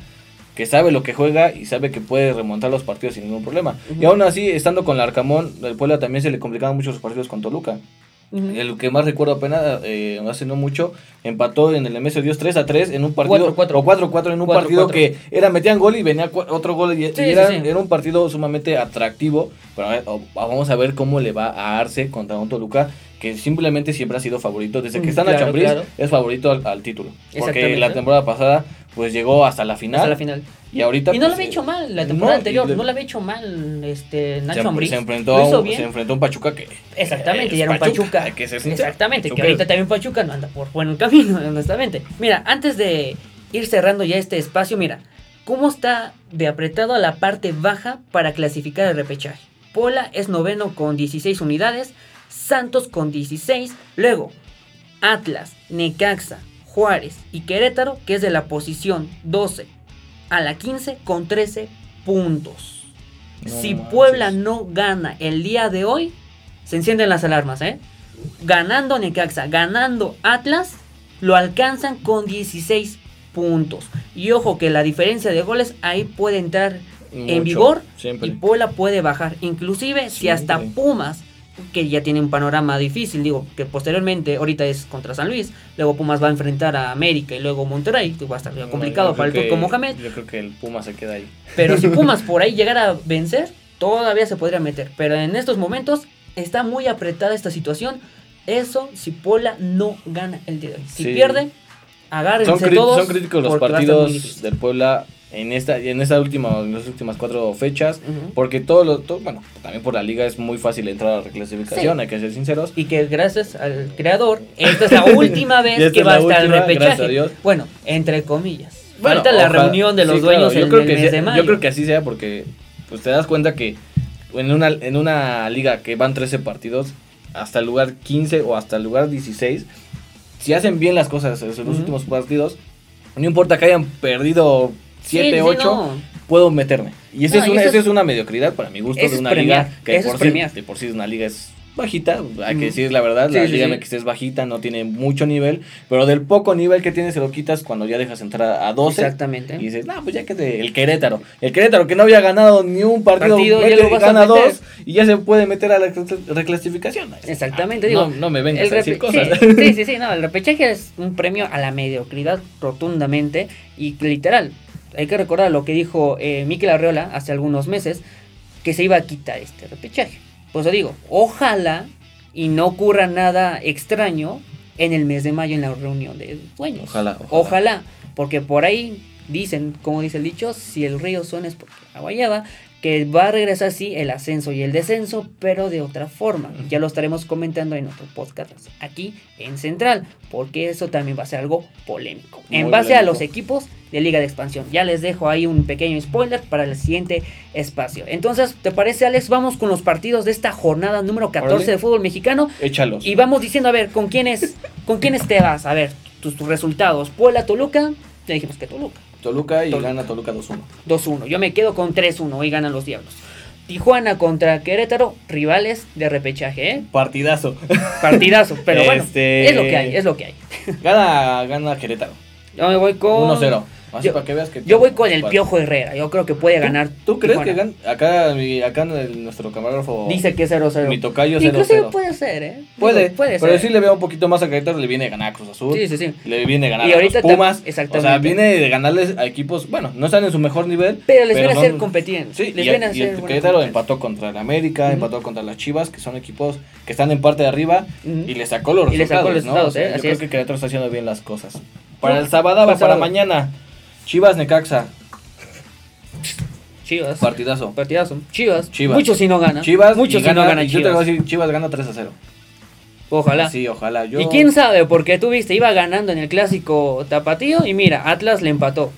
que sabe lo que juega y sabe que puede remontar los partidos sin ningún problema. Y aún así, estando con el Arcamón, el Puebla también se le complicaban mucho los partidos con Toluca. El que más recuerdo apenas, eh, hace no mucho, empató en el MS Dios 3 a 3 en un partido, 4-4. o 4-4 en un 4-4. partido que era, metían gol y venía otro gol y, era, sí, sí. era un partido sumamente atractivo. Pero a ver, o- vamos a ver cómo le va a Arce contra un Toluca que simplemente siempre ha sido favorito. Desde que están claro, a Chambriz claro. es favorito al, al título. Porque la temporada pasada pues llegó hasta la final. Hasta la final. Y ahorita Y no lo pues, había eh, hecho mal la temporada no, anterior, le- no lo había hecho mal este Nacho Ambriz. se enfrentó Lo hizo bien. se enfrentó a un Pachuca que Exactamente, es y era un Pachuca. que. Exactamente, que ahorita es- también Pachuca no anda por buen camino, honestamente. Mira, antes de ir cerrando ya este espacio, mira, cómo está de apretado a la parte baja para clasificar el repechaje. Pola es noveno con 16 unidades, Santos con 16, luego Atlas, Necaxa, Juárez y Querétaro, que es de la posición 12 a la 15 con 13 puntos. No si manches. Puebla no gana el día de hoy, se encienden las alarmas, ¿eh? Ganando Necaxa, ganando Atlas, lo alcanzan con 16 puntos. Y ojo que la diferencia de goles ahí puede entrar en vigor siempre. y Puebla puede bajar. Inclusive si hasta. Pumas, que ya tiene un panorama difícil, digo, que posteriormente ahorita es contra San Luis, luego Pumas va a enfrentar a América y luego Monterrey, que va a estar No, complicado para el turco Mohamed. Yo creo que el Puma se queda ahí. Pero si Pumas por ahí llegara a vencer, todavía se podría meter. Pero en estos momentos está muy apretada esta situación. Eso si Puebla no gana el día de hoy. Si Sí. pierde, agárrense Son, todos. son críticos los partidos del Puebla en esta en esta última en las últimas cuatro fechas porque todo lo todo- bueno también por la liga es muy fácil entrar a la reclasificación Sí. hay que ser sinceros Y que gracias al creador, esta es la última vez que va a estar el repechaje. Bueno, entre comillas. Bueno, Falta la ojalá- reunión de los sí, dueños claro, yo en creo el que mes sea- de mayo. yo creo que así sea porque pues te das cuenta que en una en una liga que van 13 partidos hasta el lugar 15 o hasta el lugar 16 si hacen bien las cosas en los últimos partidos no importa que hayan perdido Sí, 7 sí, 8 no. puedo meterme. Y No, es una, eso es- es una mediocridad para mi gusto de es una premiar, liga que por es sí, de por sí una liga es bajita, hay que decir la verdad, la Sí, Liga sí. MX es bajita, no tiene mucho nivel, pero del poco nivel que tiene se lo quitas cuando ya dejas entrar a 12 Exactamente. y dices, "No, pues ya que te- el Querétaro, el Querétaro que no había ganado ni un partido, Partido, ya mete- lo gana dos y ya se puede meter a la recl- reclasificación. Exactamente, Ah, digo. no, no me vengas a decir cosas. Sí, sí, sí, no, el repechaje es un premio a la mediocridad rotundamente y literal. Hay que recordar lo que dijo eh, Mikel Arreola hace algunos meses, que se iba a quitar este repechaje. Pues eso digo, ojalá y no ocurra nada extraño en el mes de mayo en la reunión de dueños. Ojalá, ojalá. Ojalá, porque por ahí dicen, como dice el dicho, si el río suena es porque agua lleva, que va a regresar sí el ascenso y el descenso, pero de otra forma. Ya lo estaremos comentando en otro podcast aquí en Central, porque eso también va a ser algo polémico. en base a los equipos de Liga de Expansión. Ya les dejo ahí un pequeño spoiler para el siguiente espacio. Entonces, ¿te parece Alex? Vamos con los partidos de esta jornada número 14 Órale. de fútbol mexicano. Échalos. Y vamos diciendo, a ver, ¿con quiénes, ¿con quiénes te vas? A ver, tus, tus resultados. Puebla, Toluca. Ya dijimos que Toluca. Toluca y Toluca. gana Toluca 2-1. 2-1. Yo me quedo con 3-1. Hoy ganan los Diablos. Tijuana contra Querétaro, rivales de repechaje, ¿eh? Partidazo. Partidazo, pero bueno, Este- es lo que hay, es lo que hay. gana, gana Querétaro. Yo me voy con 1-0. Así yo- para que veas que. Yo voy con el Piojo Herrera. Yo creo que puede ganar. ¿Tú crees Tijuana. que gana? Acá, mi- acá el- nuestro camarógrafo. Dice que 0-0. Mi tocayo Inclusive 0-0. puede ser, ¿eh? Digo, Puede, puede pero ser. sí le veo un poquito más a Querétaro, le viene a ganar a Cruz Azul. Sí, sí, sí. Le viene a ganar Y a ahorita los Pumas. tam- exactamente. O sea, viene de ganarles a equipos, bueno, no están en su mejor nivel. Pero les viene a hacer competir. Sí, les y, viene a y el Querétaro empató contra el América, empató contra las Chivas, que son equipos que están en parte de arriba, y le sacó los Y le resultados. sacó los ¿no? resultados, ¿eh? Yo Así creo es. que Querétaro está haciendo bien las cosas. Para el sábado, el para mañana. Chivas Necaxa, Chivas. partidazo. Partidazo. Chivas. Chivas. Muchos si no ganan. Chivas Muchos y si no gana- ganan Yo te voy a Chivas. decir, Chivas gana 3 a 0. Ojalá. Sí, ojalá. Yo... Y quién sabe, porque tú viste, iba ganando en el clásico tapatío y mira, Atlas le empató.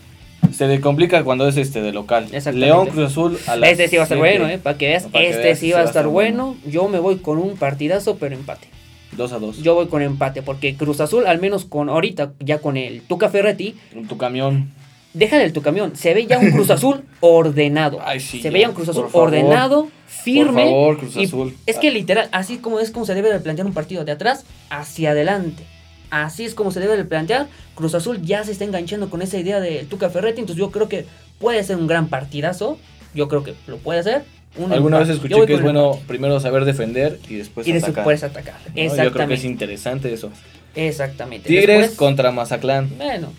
Se le complica cuando es este de local. León Cruz Azul a las Este sí va a estar siete. bueno, ¿eh? Para que veas, Para que este veas, sí va a estar bueno. Yo me voy con un partidazo, pero empate. 2 a 2. Yo voy con empate, porque Cruz Azul, al menos con ahorita, ya con el Tuca Ferretti, Tu camión. Deja del tu camión. Se ve ya un Cruz Azul ordenado. Ay, sí, se ya, ve ya un Cruz Azul por favor. ordenado, firme. Por favor, Cruz y Azul. Es que literal, así como es como se debe de plantear un partido de atrás hacia adelante. Así es como se debe de plantear. Cruz Azul ya se está enganchando con esa idea de Tuca Ferretti. Entonces yo creo que puede ser un gran partidazo. Yo creo que lo puede hacer. Un Alguna vez escuché que es bueno empate. primero saber defender y después y después atacar. puedes atacar. ¿no? Yo creo que es Exactamente. interesante eso. Exactamente. Tigres Después, contra Mazatlán. Bueno.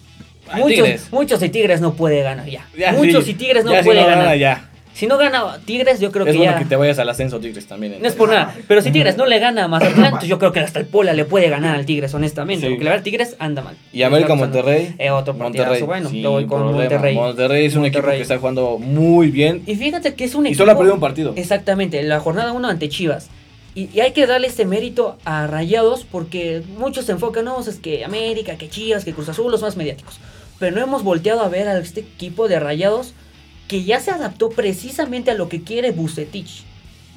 Muchos, muchos y Tigres no puede ganar ya. Ya, muchos sí. y Tigres no si puede gana, ganar. ya. Si no gana Tigres, yo creo Es que bueno ya. que te vayas al ascenso Tigres también. No es por nada, pero si Tigres no le gana a Mazatlán, yo creo que hasta el Pola le puede ganar al Tigres, honestamente. Sí. Porque la verdad, Tigres anda mal. Y América. Monterrey. Eh, otro partidazo, bueno, sin yo voy con problema. Monterrey. Monterrey es un equipo que está jugando muy bien. Y fíjate que es un Y equipo. solo ha perdido un partido. Exactamente, la jornada 1 ante Chivas. Y, y hay que darle este mérito a Rayados porque muchos se enfocan, no, es que América, que Chivas, que Cruz Azul, los más mediáticos. Pero no hemos volteado a ver a este equipo de Rayados que ya se adaptó precisamente a lo que quiere Bucetich.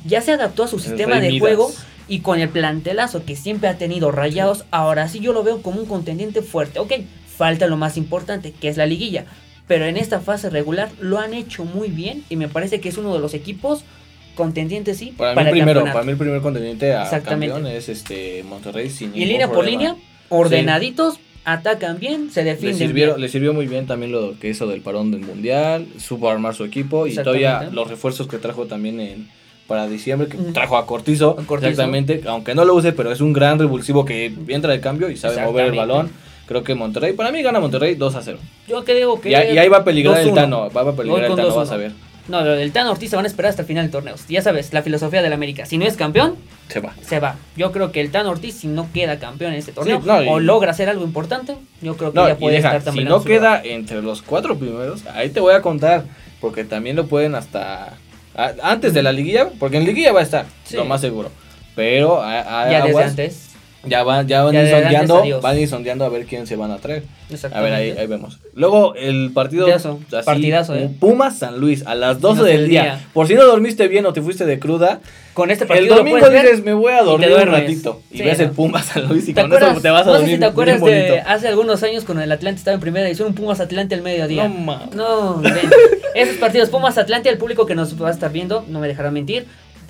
Ya se adaptó a su sistema Rey de Midas. juego y con el plantelazo que siempre ha tenido Rayados, ahora sí yo lo veo como un contendiente fuerte. Ok, falta lo más importante, que es la liguilla. pero en esta fase regular lo han hecho muy bien y me parece que es uno de los equipos contendientes, sí, Para, para mí el primero, campeonato. para mí el primer contendiente a Exactamente. campeón es este Monterrey sin Y línea por línea, ordenaditos, atacan bien, se Le defienden bien. le sirvió muy bien también lo que hizo del parón del mundial, supo armar su equipo y todavía los refuerzos que trajo también en para diciembre, que trajo a Cortizo, exactamente, aunque no lo use, pero es un gran revulsivo que entra de cambio y sabe mover el balón. Creo que Monterrey, para mí gana Monterrey 2 a 0. Yo creo que Y, ahí- y ahí va a peligrar el 2-1. Tano, va a peligrar el Tano, 2-1. vas a ver. No, lo del Tano Ortiz se van a esperar hasta el final del torneo. Ya sabes, la filosofía del América. Si no es campeón, Se va. se va. Yo creo que el Tano Ortiz, si no queda campeón en este torneo, Sí, no, y- o logra hacer algo importante, yo creo que No, ya puede deja, estar si también. no queda entre los cuatro primeros, ahí te voy a contar, porque también lo pueden hasta a- antes de la liguilla, porque en liguilla va a estar, Sí. lo más seguro. Pero a- a- ya desde aguas, antes. Ya van, ya van Ya ir sondeando, van ir sondeando a ver quién se van a traer. A ver, ahí, ahí vemos. Luego el partido Partidazo, así, partidazo, eh. Pumas San Luis a las 12 12 del día. día. Por si no dormiste bien o te fuiste de cruda, Con este el partido lo domingo ver dices, me voy a dormir un ratito y Sí, ves ¿no? el Pumas San Luis y ¿Te con eso acuerdas? te vas a no sé dormir si te acuerdas de hace algunos años cuando el Atlante estaba en primera edición, un Pumas Atlante al mediodía. No. No, esos partidos Pumas Atlante, el público que nos va a estar viendo, no me dejará mentir,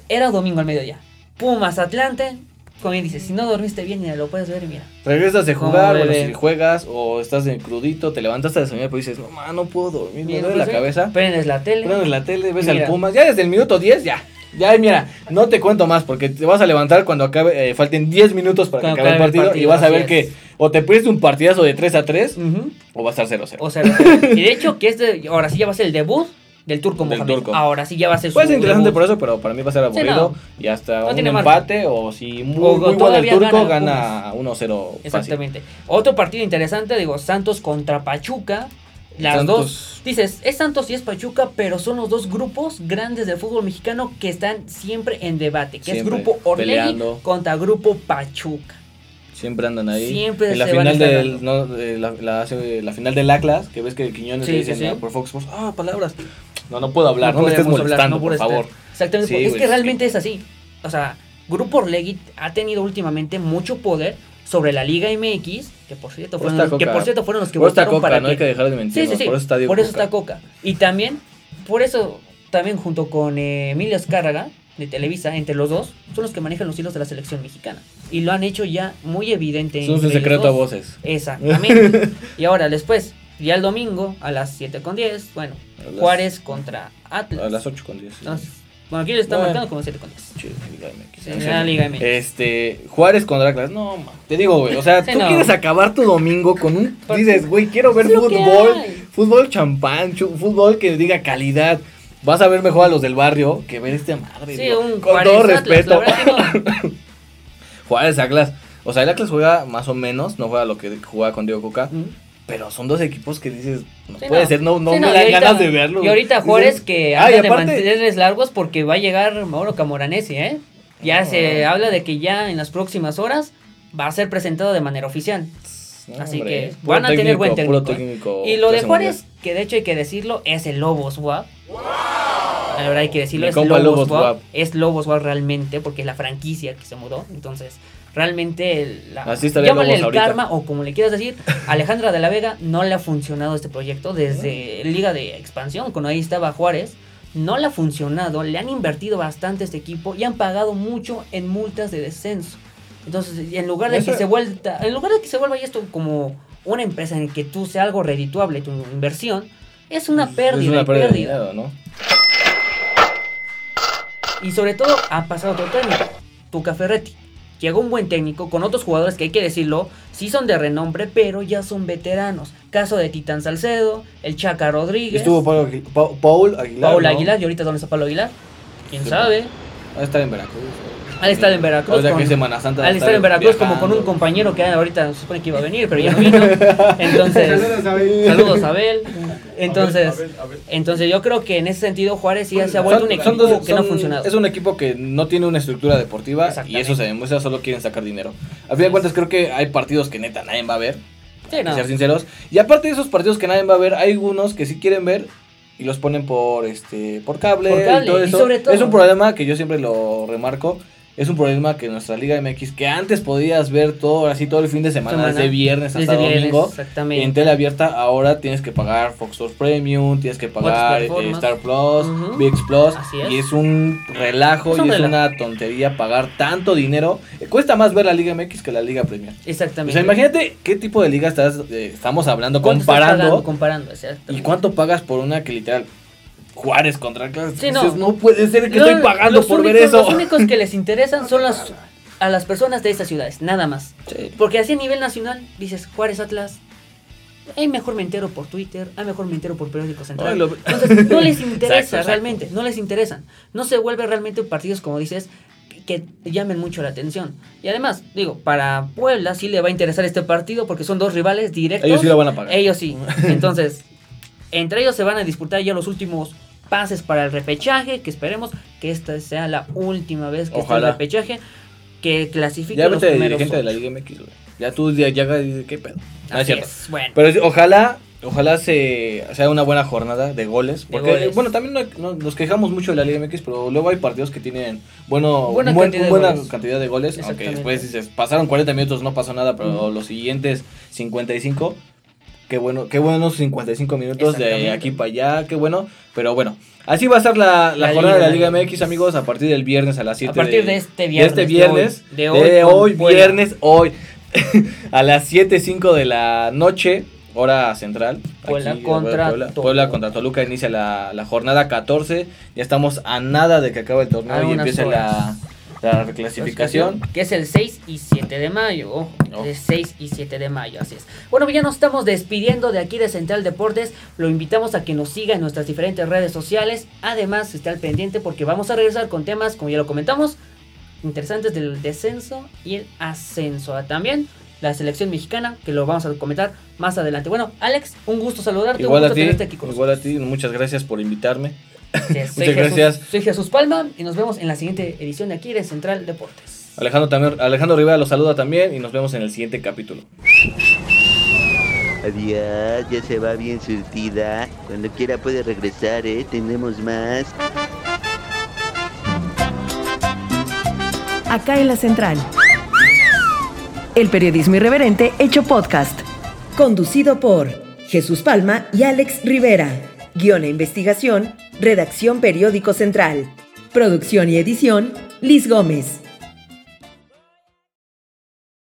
era domingo al mediodía. Pumas Atlante, como bien dices, si no dormiste bien, mira, lo puedes ver mira. Regresas de jugar, bueno, si juegas o estás en crudito, te levantaste de soñar, pero dices, no, ma, no puedo dormir, me duele la pues, cabeza. Prendes la tele. Prendes la tele, ves Mira. al Pumas, ya desde el minuto 10, ya. Ya, mira, no te cuento más porque te vas a levantar cuando acabe, eh, falten 10 minutos para que Cuando acabe el acabe el partido, y partido, vas a ver es. que o te pierdes un partidazo de 3 a 3 Ujú. o va a estar 0 O 0. sea, y de hecho que este ahora sí ya va a ser el debut del turco Del Mohamed. turco. Ahora sí ya va a ser su Puede ser interesante debut. por eso, pero para mí va a ser aburrido y hasta No un marca. empate o si muy, O muy bueno el turco gana gana 1-0 fácil. Exactamente. Otro partido interesante, digo, Santos contra Pachuca. Las Santos. dos. Dices, es Santos y es Pachuca, pero son los dos grupos grandes del fútbol mexicano que están siempre en debate. Que Siempre, es Grupo Orlegui contra Grupo Pachuca. Siempre andan ahí. Siempre en la se final del no, de la, la, final del Atlas, que ves que Quiñones Sí, le dicen sí. por Fox Sports, ah, palabras. No, no puedo hablar, no, me estés podemos hablar, molestando, no por favor. Exactamente, Sí, es güey, que es realmente es así. O sea, Grupo Orlegui ha tenido últimamente mucho poder sobre la Liga MX, que por cierto fueron, los, que por cierto fueron los que Por votaron coca, para no hay que dejar de mentir. Sí, sí, sí. Por eso está Por eso Coca. está Coca. Y también, por eso, también junto con eh, Emilio Azcárraga, de Televisa, entre los dos, son los que manejan los hilos de la selección mexicana. Y lo han hecho ya muy evidente. Entre ellos secreto a voces. Exactamente. y ahora, después, ya el domingo, a las 7 con 10, bueno, las- Juárez contra Atlas. A las 8 con 10. Entonces, bueno, aquí le está Bueno. marcando como 7 con 10. Chido, Liga MX. Sí, O ya Liga MX. Este, Juárez contra Atlas. No, te digo, güey. O sea, Sí, tú no. quieres acabar tu domingo con un. Dices, güey, quiero ver fútbol. Fútbol champán, fútbol que diga calidad. Vas a ver mejor a los del barrio que ver este madre. Sí, digo, un con Juárez todo Atlas, respeto. no. Juárez Atlas. O sea, el Atlas juega más o menos, no juega lo que jugaba con Diego Coca. Pero son dos equipos que dices, no Sí, puede no. ser, no, no Sí, me y dan ahorita- ganas de verlo. Y ahorita Juárez que ah, anda de mantenerles largos porque va a llegar Mauro Camoranesi, ¿eh? Ya se habla de que ya en las próximas horas va a ser presentado de manera oficial. No, Así hombre, que van a tener buen técnico, ¿eh? técnico Y lo de Juárez, que de hecho hay que decirlo, es el Lobos WAP. La verdad hay que decirlo, Mi es Lobos, Lobos. WAP. Es Lobos WAP realmente, porque es la franquicia que se mudó. Entonces, realmente, el- la, Así llámale el ahorita. karma o como le quieras decir, Alejandra de la Vega no le ha funcionado este proyecto desde Liga de Expansión, cuando ahí estaba Juárez. No le ha funcionado, le han invertido bastante a este equipo y han pagado mucho en multas de descenso. Entonces, en lugar de Eso- que se vuelva, en lugar de que se vuelva esto como una empresa en que tú sea algo redituable tu inversión, es una pérdida, es una pérdida, de pérdida. dinero, ¿no? Y sobre todo ha pasado otro técnico, Tuca Ferretti. Llegó un buen técnico con otros jugadores que hay que decirlo, sí son de renombre, pero ya son veteranos. Caso de Titán Salcedo, el Chaca Rodríguez, Estuvo Paul, Pa- Paul Aguilar. Paul ¿no? Aguilar, y ahorita dónde está Pablo Aguilar. ¿Quién Sí. sabe? Ha estar en Veracruz. Ha de estar en Veracruz O sea, que con- es Semana Santa. Al estar en Veracruz como con un compañero que ahorita se supone que iba a venir, pero ya no vino. Entonces, saludos a Abel. Entonces, entonces yo creo que en ese sentido Juárez ya se ha vuelto un Son- equipo dos- que no ha funcionado. Es un equipo que no tiene una estructura deportiva y eso se demuestra, solo quieren sacar dinero. A fin de cuentas, creo que hay partidos que neta nadie va a ver, Sí, no. ser sinceros. Y aparte de esos partidos que nadie va a ver, hay algunos que sí quieren ver y los ponen por este por cable, Por cable, y todo y eso. sobre todo- Es un problema que yo siempre lo remarco. Es un problema que nuestra Liga MX, que antes podías ver todo, así todo el fin de semana, Semana. desde viernes hasta Desde domingo, en tele abierta, ahora tienes que pagar Fox Sports Premium, tienes que pagar eh. Star Plus. VIX Plus, es. y es un relajo Es un y es una tontería pagar tanto dinero. Eh, Cuesta más ver la Liga MX que la Liga Premier. O Exactamente. sea, imagínate qué tipo de liga estás, eh, estamos hablando, ¿Cuánto estás comparando. pagando? Comparando. ¿Y cuánto pagas por una que literal Juárez contra Atlas? Sí, no. Dices, no puede ser que estoy pagando por ver eso. Los únicos que les interesan son las, a las personas de estas ciudades, nada más. Sí. Porque así a nivel nacional, dices Juárez Atlas. Hay mejor me entero por Twitter, hay mejor me entero por periódico central. Ay, lo- Entonces, no les interesa Exacto, exacto. realmente, no les interesan. No se vuelve realmente partidos, como dices, que llamen mucho la atención. Y además, digo, para Puebla sí le va a interesar este partido porque son dos rivales directos. Ellos sí lo van a pagar. Ellos sí. Entonces, entre ellos se van a disputar ya los últimos pases para el repechaje, que esperemos que esta sea la última vez que esté Ojalá. el repechaje, que clasifique Ya los vete de primeros de la. Liga MX, güey. Ya tú ya ya dices, ¿qué pedo? No, es Así cierto. es, bueno. Pero ojalá, ojalá se sea una buena jornada de goles. Porque, goles. bueno, también no- no- nos quejamos mucho de la Liga MX, pero luego hay partidos que tienen bueno, Buena buen- cantidad de buena goles. cantidad de goles. Aunque después dices, pasaron 40 minutos, no pasó nada, pero Ujú. los siguientes 55. Qué bueno, qué buenos 55 minutos de aquí para allá, qué bueno. Pero bueno, así va a ser la, la La jornada de la Liga MX, amigos, a partir del viernes a las 7 A partir de este viernes, De este de viernes. hoy, De de hoy, hoy con Puebla. viernes, hoy. a las 7, 5 de la noche, hora central. Puebla aquí, contra Puebla, Toluca. Puebla contra Toluca inicia la, la jornada 14. Ya estamos a nada de que acabe el torneo A y empiece la, la reclasificación. Que es el 6 y 7 de mayo. ojo. De 6 y 7 de mayo, así es. Bueno, ya nos estamos despidiendo de aquí de Central Deportes. Lo invitamos a que nos siga en nuestras diferentes redes sociales. Además, esté al pendiente porque vamos a regresar con temas, como ya lo comentamos, interesantes del descenso y el ascenso. También la selección mexicana, que lo vamos a comentar más adelante. Bueno, Alex, un gusto saludarte. Igual un a gusto ti, tenerte aquí con igual a ti, muchas gracias por invitarme. Muchas Jesús- gracias. Soy Jesús Palma y nos vemos en la siguiente edición de aquí de Central Deportes. Alejandro, también, Alejandro Rivera los saluda también y nos vemos en el siguiente capítulo. Adiós, ya se va bien surtida. Cuando quiera puede regresar, ¿eh? Tenemos más. Acá en la central. El periodismo irreverente hecho podcast. Conducido por Jesús Palma y Alex Rivera. Guión e investigación, redacción Periódico Central. Producción y edición, Liz Gómez.